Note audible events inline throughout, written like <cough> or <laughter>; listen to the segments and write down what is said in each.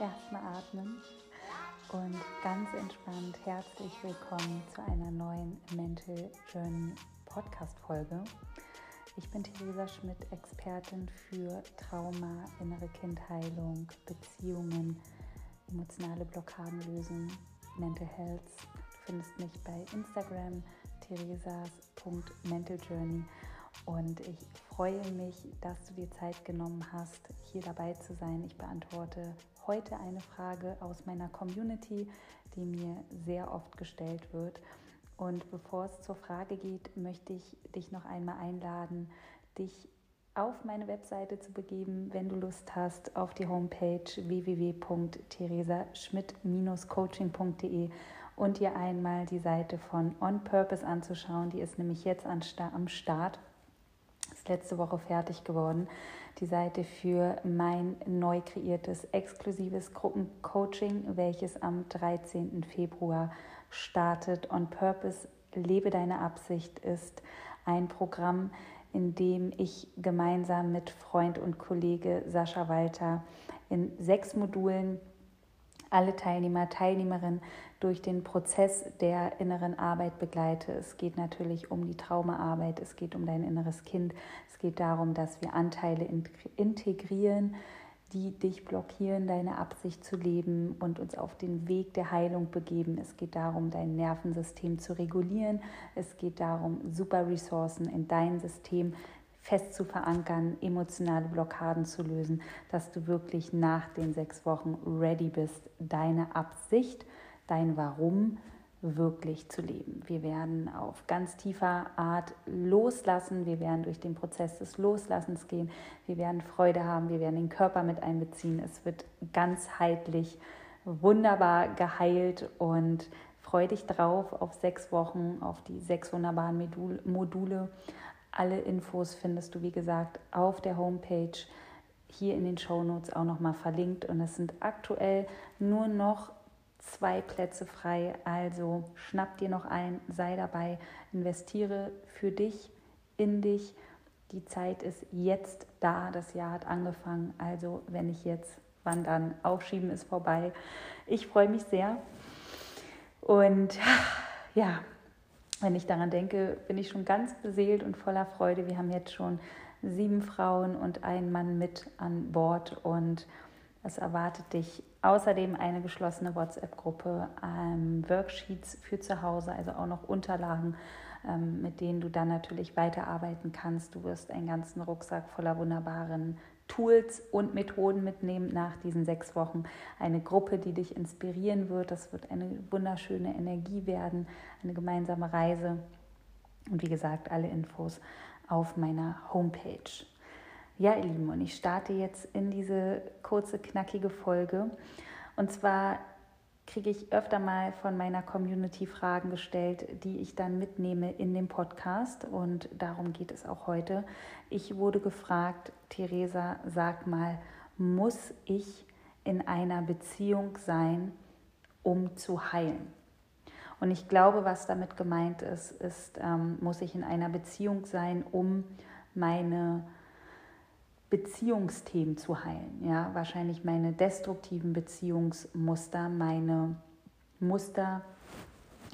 Erstmal atmen und ganz entspannt herzlich willkommen zu einer neuen Mental Journey Podcast Folge. Ich bin Theresa Schmidt, Expertin für Trauma, innere Kindheilung, Beziehungen, emotionale Blockaden lösen, Mental Health. Du findest mich bei Instagram theresas.mentaljourney und ich freue mich, dass du dir Zeit genommen hast, hier dabei zu sein. Ich beantworte heute eine Frage aus meiner Community, die mir sehr oft gestellt wird. Und bevor es zur Frage geht, möchte ich dich noch einmal einladen, dich auf meine Webseite zu begeben, wenn du Lust hast, auf die Homepage www.theresaschmidt-coaching.de und dir einmal die Seite von On Purpose anzuschauen. Die ist nämlich jetzt am Start ist letzte Woche fertig geworden. Die Seite für mein neu kreiertes exklusives Gruppencoaching, welches am 13. Februar startet. On Purpose, lebe deine Absicht ist ein Programm, in dem ich gemeinsam mit Freund und Kollege Sascha Walter in sechs Modulen alle Teilnehmer, Teilnehmerinnen durch den Prozess der inneren Arbeit begleite. Es geht natürlich um die Traumaarbeit, es geht um dein inneres Kind, es geht darum, dass wir Anteile integrieren, die dich blockieren, deine Absicht zu leben und uns auf den Weg der Heilung begeben. Es geht darum, dein Nervensystem zu regulieren. Es geht darum, super Ressourcen in dein System fest zu verankern, emotionale Blockaden zu lösen, dass du wirklich nach den sechs Wochen ready bist, deine Absicht, dein Warum wirklich zu leben. Wir werden auf ganz tiefer Art loslassen, wir werden durch den Prozess des Loslassens gehen, wir werden Freude haben, wir werden den Körper mit einbeziehen. Es wird ganzheitlich wunderbar geheilt und freu dich drauf auf sechs Wochen, auf die sechs wunderbaren Module, alle Infos findest du, wie gesagt, auf der Homepage, hier in den Show Notes auch nochmal verlinkt. Und es sind aktuell nur noch zwei Plätze frei. Also schnapp dir noch ein, sei dabei, investiere für dich, in dich. Die Zeit ist jetzt da, das Jahr hat angefangen. Also wenn ich jetzt, wann dann, aufschieben ist vorbei. Ich freue mich sehr. Und <laughs> ja, wenn ich daran denke, bin ich schon ganz beseelt und voller Freude. Wir haben jetzt schon sieben Frauen und einen Mann mit an Bord und es erwartet dich außerdem eine geschlossene WhatsApp-Gruppe, ähm, Worksheets für zu Hause, also auch noch Unterlagen, ähm, mit denen du dann natürlich weiterarbeiten kannst. Du wirst einen ganzen Rucksack voller wunderbaren Tools und Methoden mitnehmen nach diesen sechs Wochen. Eine Gruppe, die dich inspirieren wird. Das wird eine wunderschöne Energie werden, eine gemeinsame Reise. Und wie gesagt, alle Infos auf meiner Homepage. Ja, ihr Lieben, und ich starte jetzt in diese kurze, knackige Folge. Und zwar kriege ich öfter mal von meiner Community Fragen gestellt, die ich dann mitnehme in den Podcast und darum geht es auch heute. Ich wurde gefragt, Theresa, sag mal, muss ich in einer Beziehung sein, um zu heilen? Und ich glaube, was damit gemeint ist, ist, ähm, muss ich in einer Beziehung sein, um meine Beziehungsthemen zu heilen. Ja, wahrscheinlich meine destruktiven Beziehungsmuster, meine Muster,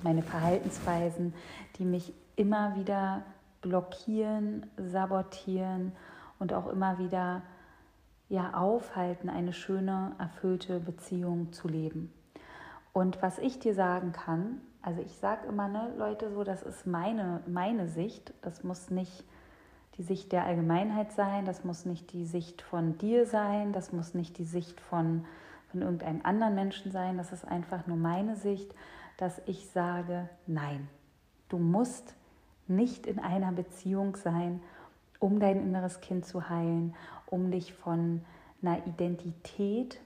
meine Verhaltensweisen, die mich immer wieder blockieren, sabotieren und auch immer wieder ja aufhalten, eine schöne, erfüllte Beziehung zu leben. Und was ich dir sagen kann, also ich sage immer, ne, Leute, so, das ist meine, meine Sicht, das muss nicht die Sicht der Allgemeinheit sein, das muss nicht die Sicht von dir sein, das muss nicht die Sicht von, von irgendeinem anderen Menschen sein, das ist einfach nur meine Sicht, dass ich sage, nein, du musst nicht in einer Beziehung sein, um dein inneres Kind zu heilen, um dich von einer Identität,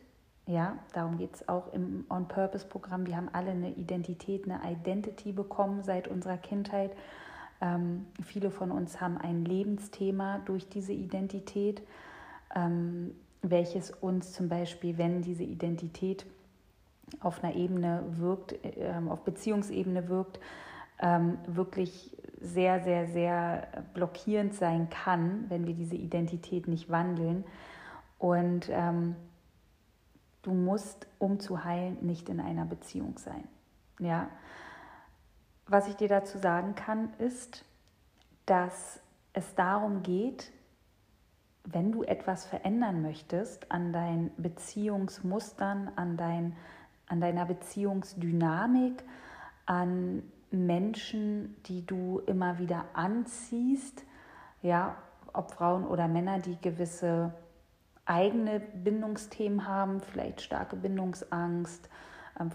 ja, darum geht es auch im On-Purpose-Programm, wir haben alle eine Identität, eine Identity bekommen seit unserer Kindheit ähm, viele von uns haben ein Lebensthema durch diese Identität, ähm, welches uns zum Beispiel, wenn diese Identität auf einer Ebene wirkt, äh, auf Beziehungsebene wirkt, ähm, wirklich sehr, sehr, sehr blockierend sein kann, wenn wir diese Identität nicht wandeln. Und ähm, du musst, um zu heilen, nicht in einer Beziehung sein. Ja. Was ich dir dazu sagen kann, ist, dass es darum geht, wenn du etwas verändern möchtest an deinen Beziehungsmustern, an, dein, an deiner Beziehungsdynamik, an Menschen, die du immer wieder anziehst, ja, ob Frauen oder Männer, die gewisse eigene Bindungsthemen haben, vielleicht starke Bindungsangst,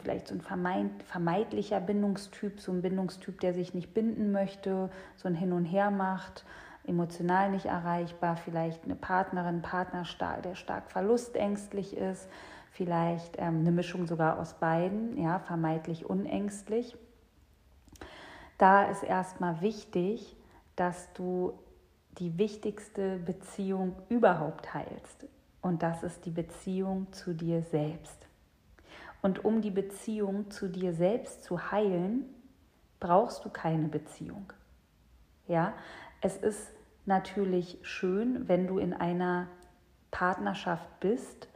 vielleicht so ein vermeidlicher Bindungstyp, so ein Bindungstyp, der sich nicht binden möchte, so ein Hin und Her macht, emotional nicht erreichbar, vielleicht eine Partnerin, Partner, der stark verlustängstlich ist, vielleicht ähm, eine Mischung sogar aus beiden, ja, vermeidlich unängstlich. Da ist erstmal wichtig, dass du die wichtigste Beziehung überhaupt heilst. Und das ist die Beziehung zu dir selbst. Und um die Beziehung zu dir selbst zu heilen, brauchst du keine Beziehung. Ja, es ist natürlich schön, wenn du in einer Partnerschaft bist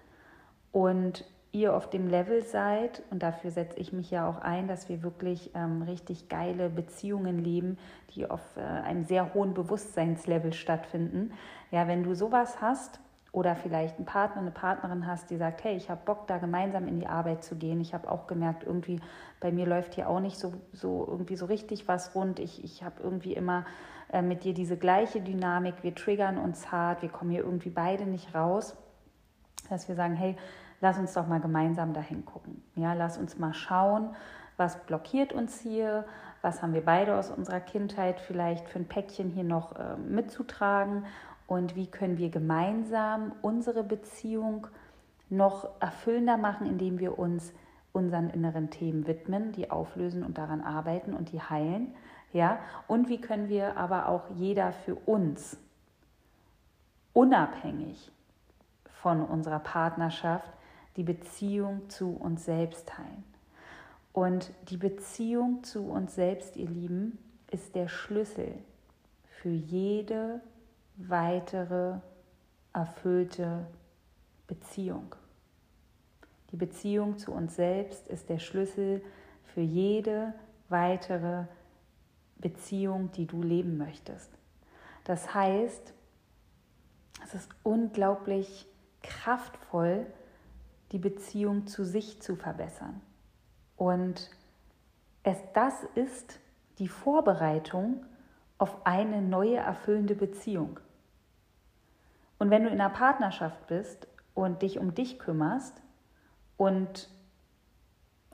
und ihr auf dem Level seid, und dafür setze ich mich ja auch ein, dass wir wirklich ähm, richtig geile Beziehungen leben, die auf äh, einem sehr hohen Bewusstseinslevel stattfinden. Ja, wenn du sowas hast oder vielleicht einen Partner, eine Partnerin hast, die sagt, hey, ich habe Bock, da gemeinsam in die Arbeit zu gehen. Ich habe auch gemerkt, irgendwie bei mir läuft hier auch nicht so, so irgendwie so richtig was rund. Ich, ich habe irgendwie immer äh, mit dir diese gleiche Dynamik. Wir triggern uns hart, wir kommen hier irgendwie beide nicht raus. Dass wir sagen, hey, lass uns doch mal gemeinsam dahin gucken. Ja, lass uns mal schauen, was blockiert uns hier, was haben wir beide aus unserer Kindheit vielleicht für ein Päckchen hier noch äh, mitzutragen und wie können wir gemeinsam unsere Beziehung noch erfüllender machen, indem wir uns unseren inneren Themen widmen, die auflösen und daran arbeiten und die heilen. Ja? Und wie können wir aber auch jeder für uns unabhängig von unserer Partnerschaft die Beziehung zu uns selbst teilen. Und die Beziehung zu uns selbst, ihr Lieben, ist der Schlüssel für jede weitere erfüllte Beziehung. Die Beziehung zu uns selbst ist der Schlüssel für jede weitere Beziehung, die du leben möchtest. Das heißt, es ist unglaublich kraftvoll, die Beziehung zu sich zu verbessern. Und es, das ist die Vorbereitung auf eine neue erfüllende Beziehung. Und wenn du in einer Partnerschaft bist und dich um dich kümmerst und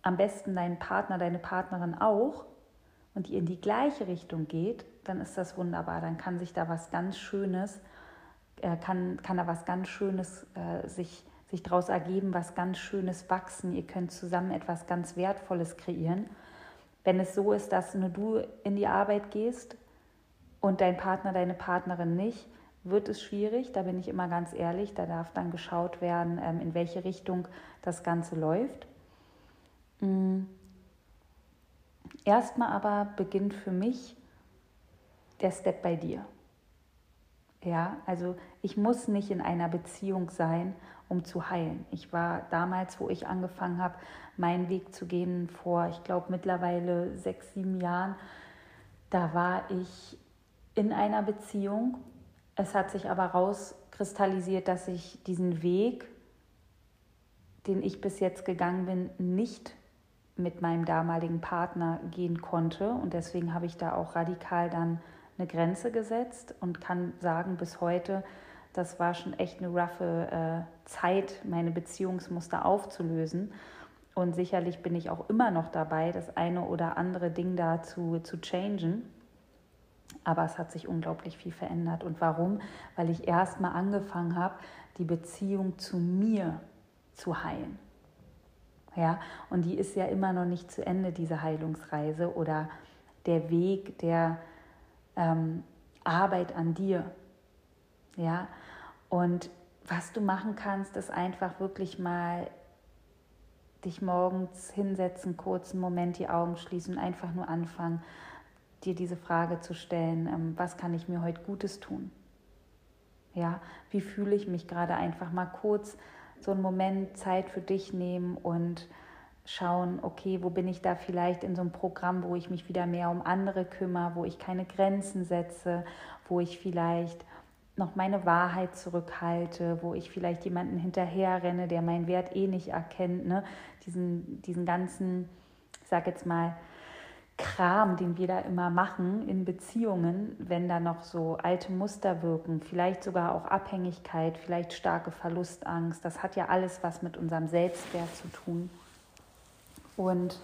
am besten deinen Partner, deine Partnerin auch und ihr in die gleiche Richtung geht, dann ist das wunderbar. Dann kann sich da was ganz Schönes, äh, kann, kann da was ganz Schönes äh, sich sich daraus ergeben, was ganz Schönes wachsen. Ihr könnt zusammen etwas ganz Wertvolles kreieren. Wenn es so ist, dass nur du in die Arbeit gehst und dein Partner, deine Partnerin nicht, wird es schwierig. Da bin ich immer ganz ehrlich. Da darf dann geschaut werden, ähm, in welche Richtung das Ganze läuft. Mm. Erstmal aber beginnt für mich der Step bei dir. Ja, also ich muss nicht in einer Beziehung sein, um zu heilen. Ich war damals, wo ich angefangen habe, meinen Weg zu gehen, vor, ich glaube, mittlerweile sechs, sieben Jahren, da war ich in einer Beziehung. Es hat sich aber rauskristallisiert, dass ich diesen Weg, den ich bis jetzt gegangen bin, nicht mit meinem damaligen Partner gehen konnte. Und deswegen habe ich da auch radikal dann eine Grenze gesetzt und kann sagen, bis heute, das war schon echt eine roughe äh, Zeit, meine Beziehungsmuster aufzulösen. Und sicherlich bin ich auch immer noch dabei, das eine oder andere Ding da zu, zu changen. Aber es hat sich unglaublich viel verändert. Und warum? Weil ich erst mal angefangen habe, die Beziehung zu mir zu heilen. Ja, und die ist ja immer noch nicht zu Ende, diese Heilungsreise oder der Weg der ähm, Arbeit an dir. Ja, und was du machen kannst, ist einfach wirklich mal dich morgens hinsetzen, kurz einen Moment die Augen schließen und einfach nur anfangen, dir diese Frage zu stellen, ähm, was kann ich mir heute Gutes tun? Ja, wie fühle ich mich gerade einfach mal kurz so einen Moment Zeit für dich nehmen und schauen, okay, wo bin ich da vielleicht in so einem Programm, wo ich mich wieder mehr um andere kümmere, wo ich keine Grenzen setze, wo ich vielleicht noch meine Wahrheit zurückhalte, wo ich vielleicht jemanden hinterherrenne, der meinen Wert eh nicht erkennt, ne? diesen, diesen ganzen, ich sag jetzt mal, Kram, den wir da immer machen in Beziehungen, wenn da noch so alte Muster wirken, vielleicht sogar auch Abhängigkeit, vielleicht starke Verlustangst, das hat ja alles was mit unserem Selbstwert zu tun. Und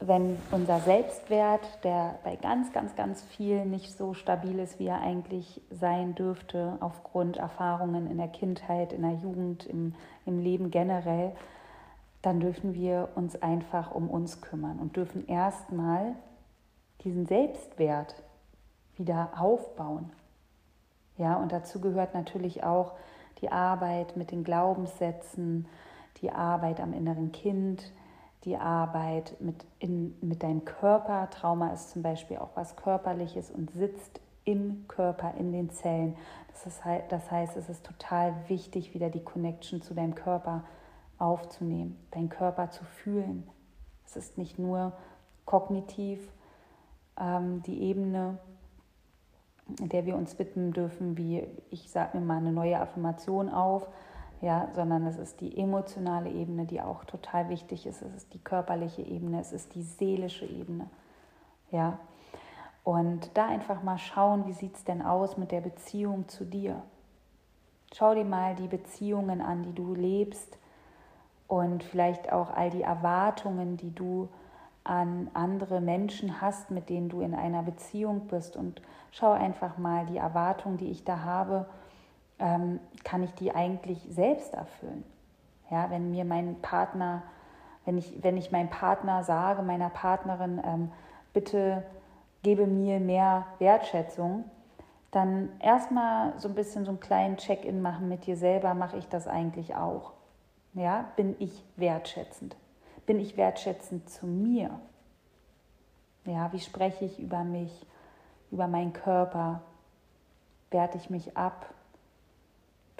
wenn unser Selbstwert, der bei ganz, ganz, ganz viel nicht so stabil ist, wie er eigentlich sein dürfte, aufgrund Erfahrungen in der Kindheit, in der Jugend, im, im Leben generell, dann dürfen wir uns einfach um uns kümmern und dürfen erstmal diesen Selbstwert wieder aufbauen. Ja, und dazu gehört natürlich auch die Arbeit mit den Glaubenssätzen, die Arbeit am inneren Kind, die Arbeit mit, in, mit deinem Körper. Trauma ist zum Beispiel auch was Körperliches und sitzt im Körper, in den Zellen. Das, ist, das heißt, es ist total wichtig, wieder die Connection zu deinem Körper aufzunehmen, deinen Körper zu fühlen. Es ist nicht nur kognitiv ähm, die Ebene, der wir uns widmen dürfen, wie ich sage mir mal eine neue Affirmation auf, ja, sondern es ist die emotionale Ebene, die auch total wichtig ist. Es ist die körperliche Ebene, es ist die seelische Ebene, ja. Und da einfach mal schauen, wie sieht es denn aus mit der Beziehung zu dir. Schau dir mal die Beziehungen an, die du lebst und vielleicht auch all die Erwartungen, die du an andere Menschen hast, mit denen du in einer Beziehung bist. Und schau einfach mal die Erwartungen, die ich da habe, ähm, kann ich die eigentlich selbst erfüllen? Ja, wenn mir mein Partner, wenn ich, wenn ich meinem Partner sage, meiner Partnerin, ähm, bitte gebe mir mehr Wertschätzung, dann erstmal so ein bisschen so einen kleinen Check-in machen mit dir selber, mache ich das eigentlich auch? Ja, bin ich wertschätzend? Bin ich wertschätzend zu mir? Ja, wie spreche ich über mich, über meinen Körper? Werte ich mich ab?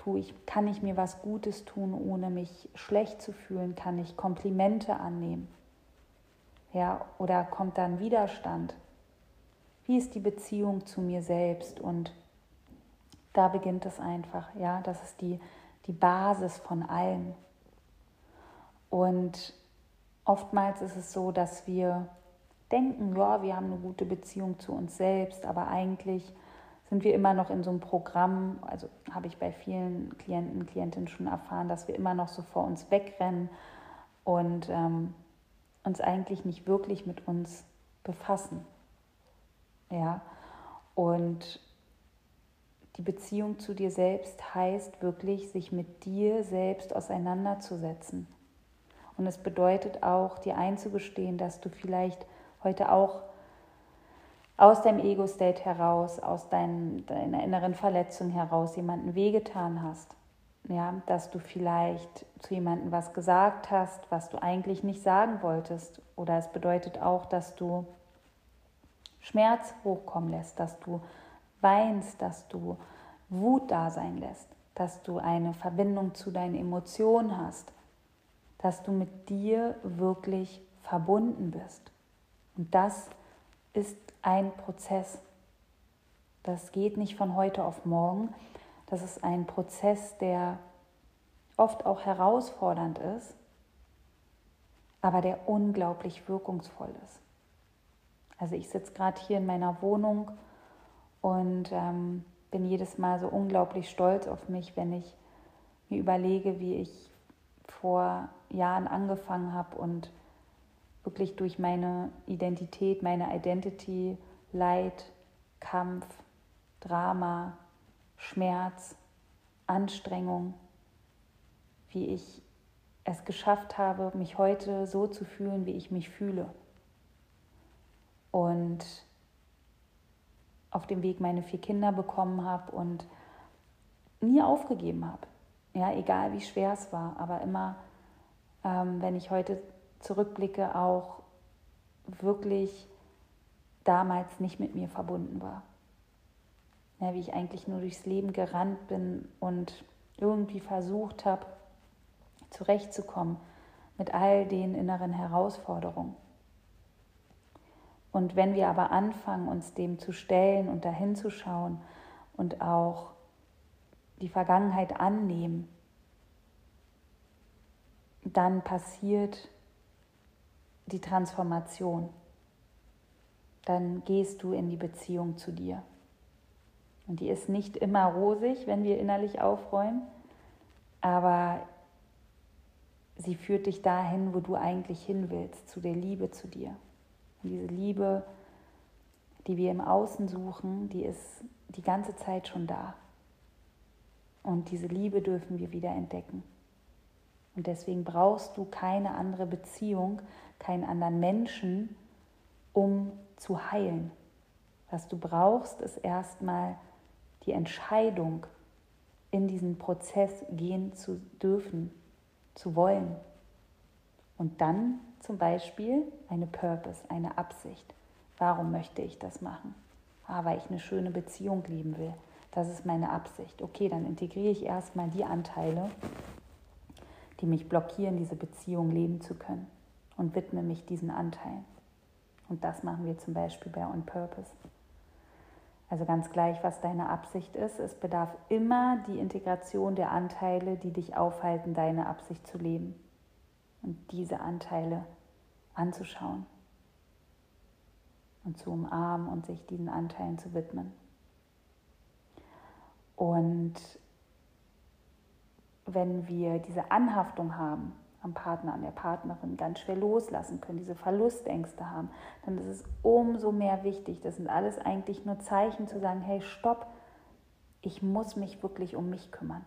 tue ich, kann ich mir was Gutes tun, ohne mich schlecht zu fühlen? Kann ich Komplimente annehmen? Ja, oder kommt dann Widerstand? Wie ist die Beziehung zu mir selbst? Und da beginnt es einfach, ja, das ist die, die Basis von allem. Und oftmals ist es so, dass wir denken, ja, wir haben eine gute Beziehung zu uns selbst, aber eigentlich sind wir immer noch in so einem Programm, also habe ich bei vielen Klienten, Klientinnen schon erfahren, dass wir immer noch so vor uns wegrennen und ähm, uns eigentlich nicht wirklich mit uns befassen. Ja, und die Beziehung zu dir selbst heißt wirklich, sich mit dir selbst auseinanderzusetzen. Und es bedeutet auch, dir einzugestehen, dass du vielleicht heute auch aus deinem Ego-State heraus, aus dein, deiner inneren Verletzung heraus jemanden wehgetan hast. Ja, dass du vielleicht zu jemandem was gesagt hast, was du eigentlich nicht sagen wolltest. Oder es bedeutet auch, dass du Schmerz hochkommen lässt, dass du weinst, dass du Wut da sein lässt, dass du eine Verbindung zu deinen Emotionen hast, dass du mit dir wirklich verbunden bist. Und das ist ein Prozess. Das geht nicht von heute auf morgen. Das ist ein Prozess, der oft auch herausfordernd ist, aber der unglaublich wirkungsvoll ist. Also ich sitze gerade hier in meiner Wohnung und ähm, bin jedes Mal so unglaublich stolz auf mich, wenn ich mir überlege, wie ich vor Jahren angefangen habe und wirklich durch meine Identität, meine Identity, Leid, Kampf, Drama, Schmerz, Anstrengung, wie ich es geschafft habe, mich heute so zu fühlen, wie ich mich fühle. Und auf dem Weg meine vier Kinder bekommen habe und nie aufgegeben habe. Ja, egal wie schwer es war, aber immer, ähm, wenn ich heute zurückblicke, auch wirklich damals nicht mit mir verbunden war. Ja, wie ich eigentlich nur durchs Leben gerannt bin und irgendwie versucht habe, zurechtzukommen mit all den inneren Herausforderungen. Und wenn wir aber anfangen, uns dem zu stellen und dahin zu schauen und auch die Vergangenheit annehmen, dann passiert die Transformation. Dann gehst du in die Beziehung zu dir. Und die ist nicht immer rosig, wenn wir innerlich aufräumen, aber sie führt dich dahin, wo du eigentlich hin willst, zu der Liebe zu dir. Und diese Liebe, die wir im Außen suchen, die ist die ganze Zeit schon da. Und diese Liebe dürfen wir wieder entdecken. Und deswegen brauchst du keine andere Beziehung, keinen anderen Menschen, um zu heilen. Was du brauchst, ist erstmal die Entscheidung, in diesen Prozess gehen zu dürfen, zu wollen. Und dann zum Beispiel eine Purpose, eine Absicht. Warum möchte ich das machen? Ah, weil ich eine schöne Beziehung leben will. Das ist meine Absicht. Okay, dann integriere ich erstmal die Anteile, die mich blockieren, diese Beziehung leben zu können und widme mich diesen Anteilen. Und das machen wir zum Beispiel bei On Purpose. Also ganz gleich, was deine Absicht ist, es bedarf immer die Integration der Anteile, die dich aufhalten, deine Absicht zu leben und diese Anteile anzuschauen und zu umarmen und sich diesen Anteilen zu widmen. Und wenn wir diese Anhaftung haben am Partner, an der Partnerin, ganz schwer loslassen können, diese Verlustängste haben, dann ist es umso mehr wichtig. Das sind alles eigentlich nur Zeichen zu sagen, hey, stopp, ich muss mich wirklich um mich kümmern.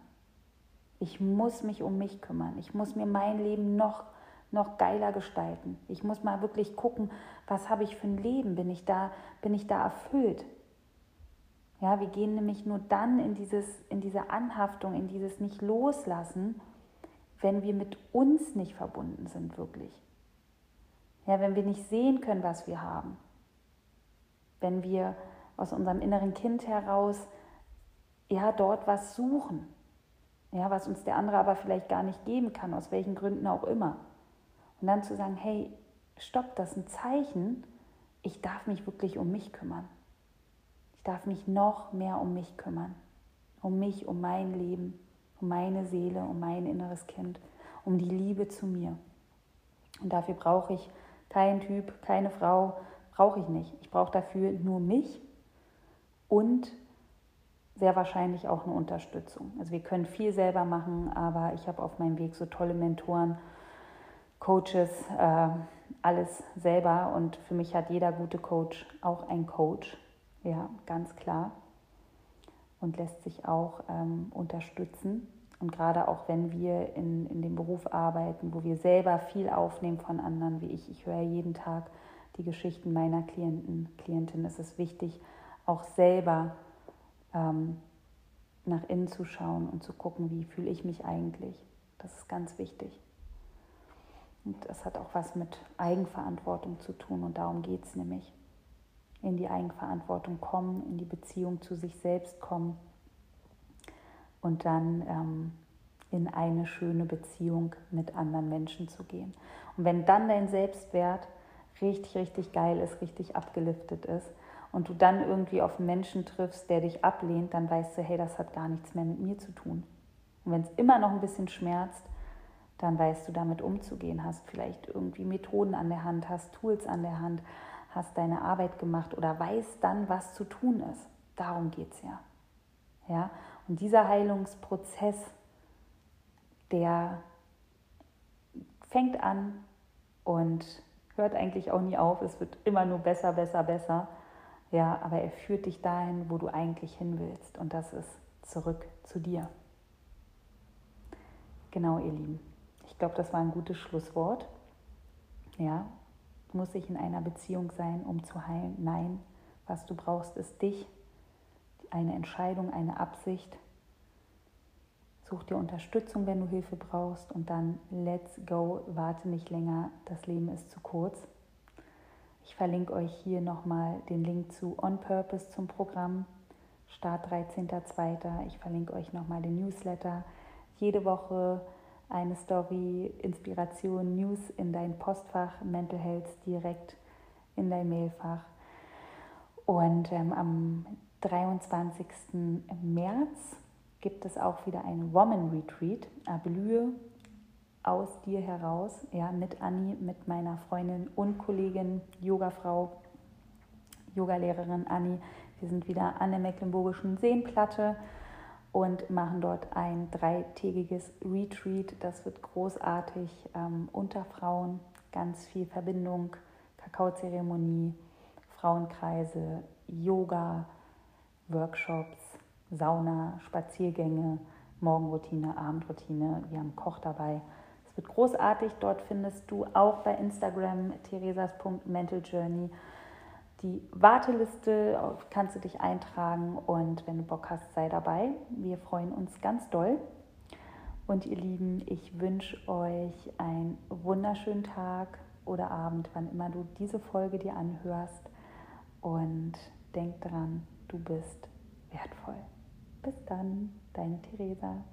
Ich muss mich um mich kümmern. Ich muss mir mein Leben noch, noch geiler gestalten. Ich muss mal wirklich gucken, was habe ich für ein Leben? Bin ich da, bin ich da erfüllt? Ja, wir gehen nämlich nur dann in, dieses, in diese Anhaftung, in dieses Nicht-Loslassen, wenn wir mit uns nicht verbunden sind, wirklich. Ja, wenn wir nicht sehen können, was wir haben. Wenn wir aus unserem inneren Kind heraus ja dort was suchen ja, was uns der andere aber vielleicht gar nicht geben kann, aus welchen Gründen auch immer. Und dann zu sagen, hey, stopp, das ist ein Zeichen, ich darf mich wirklich um mich kümmern. Ich darf mich noch mehr um mich kümmern. Um mich, um mein Leben, um meine Seele, um mein inneres Kind, um die Liebe zu mir. Und dafür brauche ich keinen Typ, keine Frau, brauche ich nicht. Ich brauche dafür nur mich und sehr wahrscheinlich auch eine Unterstützung. Also wir können viel selber machen, aber ich habe auf meinem Weg so tolle Mentoren, Coaches, äh, alles selber. Und für mich hat jeder gute Coach auch ein Coach, ja, ganz klar. Und lässt sich auch ähm, unterstützen. Und gerade auch wenn wir in, in dem Beruf arbeiten, wo wir selber viel aufnehmen von anderen, wie ich, ich höre jeden Tag die Geschichten meiner Klienten, Klientinnen, ist es wichtig, auch selber ähm, nach innen zu schauen und zu gucken, wie fühle ich mich eigentlich. Das ist ganz wichtig. Und das hat auch was mit Eigenverantwortung zu tun und darum geht es nämlich. In die Eigenverantwortung kommen, in die Beziehung zu sich selbst kommen und dann ähm, in eine schöne Beziehung mit anderen Menschen zu gehen. Und wenn dann dein Selbstwert richtig, richtig geil ist, richtig abgeliftet ist, und du dann irgendwie auf einen Menschen triffst, der dich ablehnt, dann weißt du, hey, das hat gar nichts mehr mit mir zu tun. Und wenn es immer noch ein bisschen schmerzt, dann weißt du damit umzugehen, hast vielleicht irgendwie Methoden an der Hand, hast Tools an der Hand, hast deine Arbeit gemacht oder weißt dann, was zu tun ist. Darum geht es ja. ja. Und dieser Heilungsprozess, der fängt an und hört eigentlich auch nie auf. Es wird immer nur besser, besser, besser. Ja, aber er führt dich dahin, wo du eigentlich hin willst. Und das ist zurück zu dir. Genau, ihr Lieben. Ich glaube, das war ein gutes Schlusswort. Ja, muss ich in einer Beziehung sein, um zu heilen? Nein. Was du brauchst, ist dich, eine Entscheidung, eine Absicht. Such dir Unterstützung, wenn du Hilfe brauchst und dann let's go, warte nicht länger, das Leben ist zu kurz. Ich verlinke euch hier nochmal den Link zu On Purpose zum Programm, Start 13.02. Ich verlinke euch nochmal den Newsletter. Jede Woche eine Story, Inspiration, News in dein Postfach, Mental Health direkt in dein Mailfach. Und ähm, am 23. März gibt es auch wieder ein Woman Retreat, Erblühe aus dir heraus, ja, mit Anni, mit meiner Freundin und Kollegin, Yogafrau, Yogalehrerin Anni. Wir sind wieder an der Mecklenburgischen Seenplatte und machen dort ein dreitägiges Retreat. Das wird großartig ähm, unter Frauen, ganz viel Verbindung, Kakaozeremonie, Frauenkreise, Yoga, Workshops, Sauna, Spaziergänge, Morgenroutine, Abendroutine. Wir haben Koch dabei. Es wird großartig. Dort findest du auch bei Instagram theresas.mentaljourney die Warteliste. Kannst du dich eintragen und wenn du Bock hast, sei dabei. Wir freuen uns ganz doll. Und ihr Lieben, ich wünsche euch einen wunderschönen Tag oder Abend, wann immer du diese Folge dir anhörst. Und denk dran, du bist wertvoll. Bis dann, deine Theresa.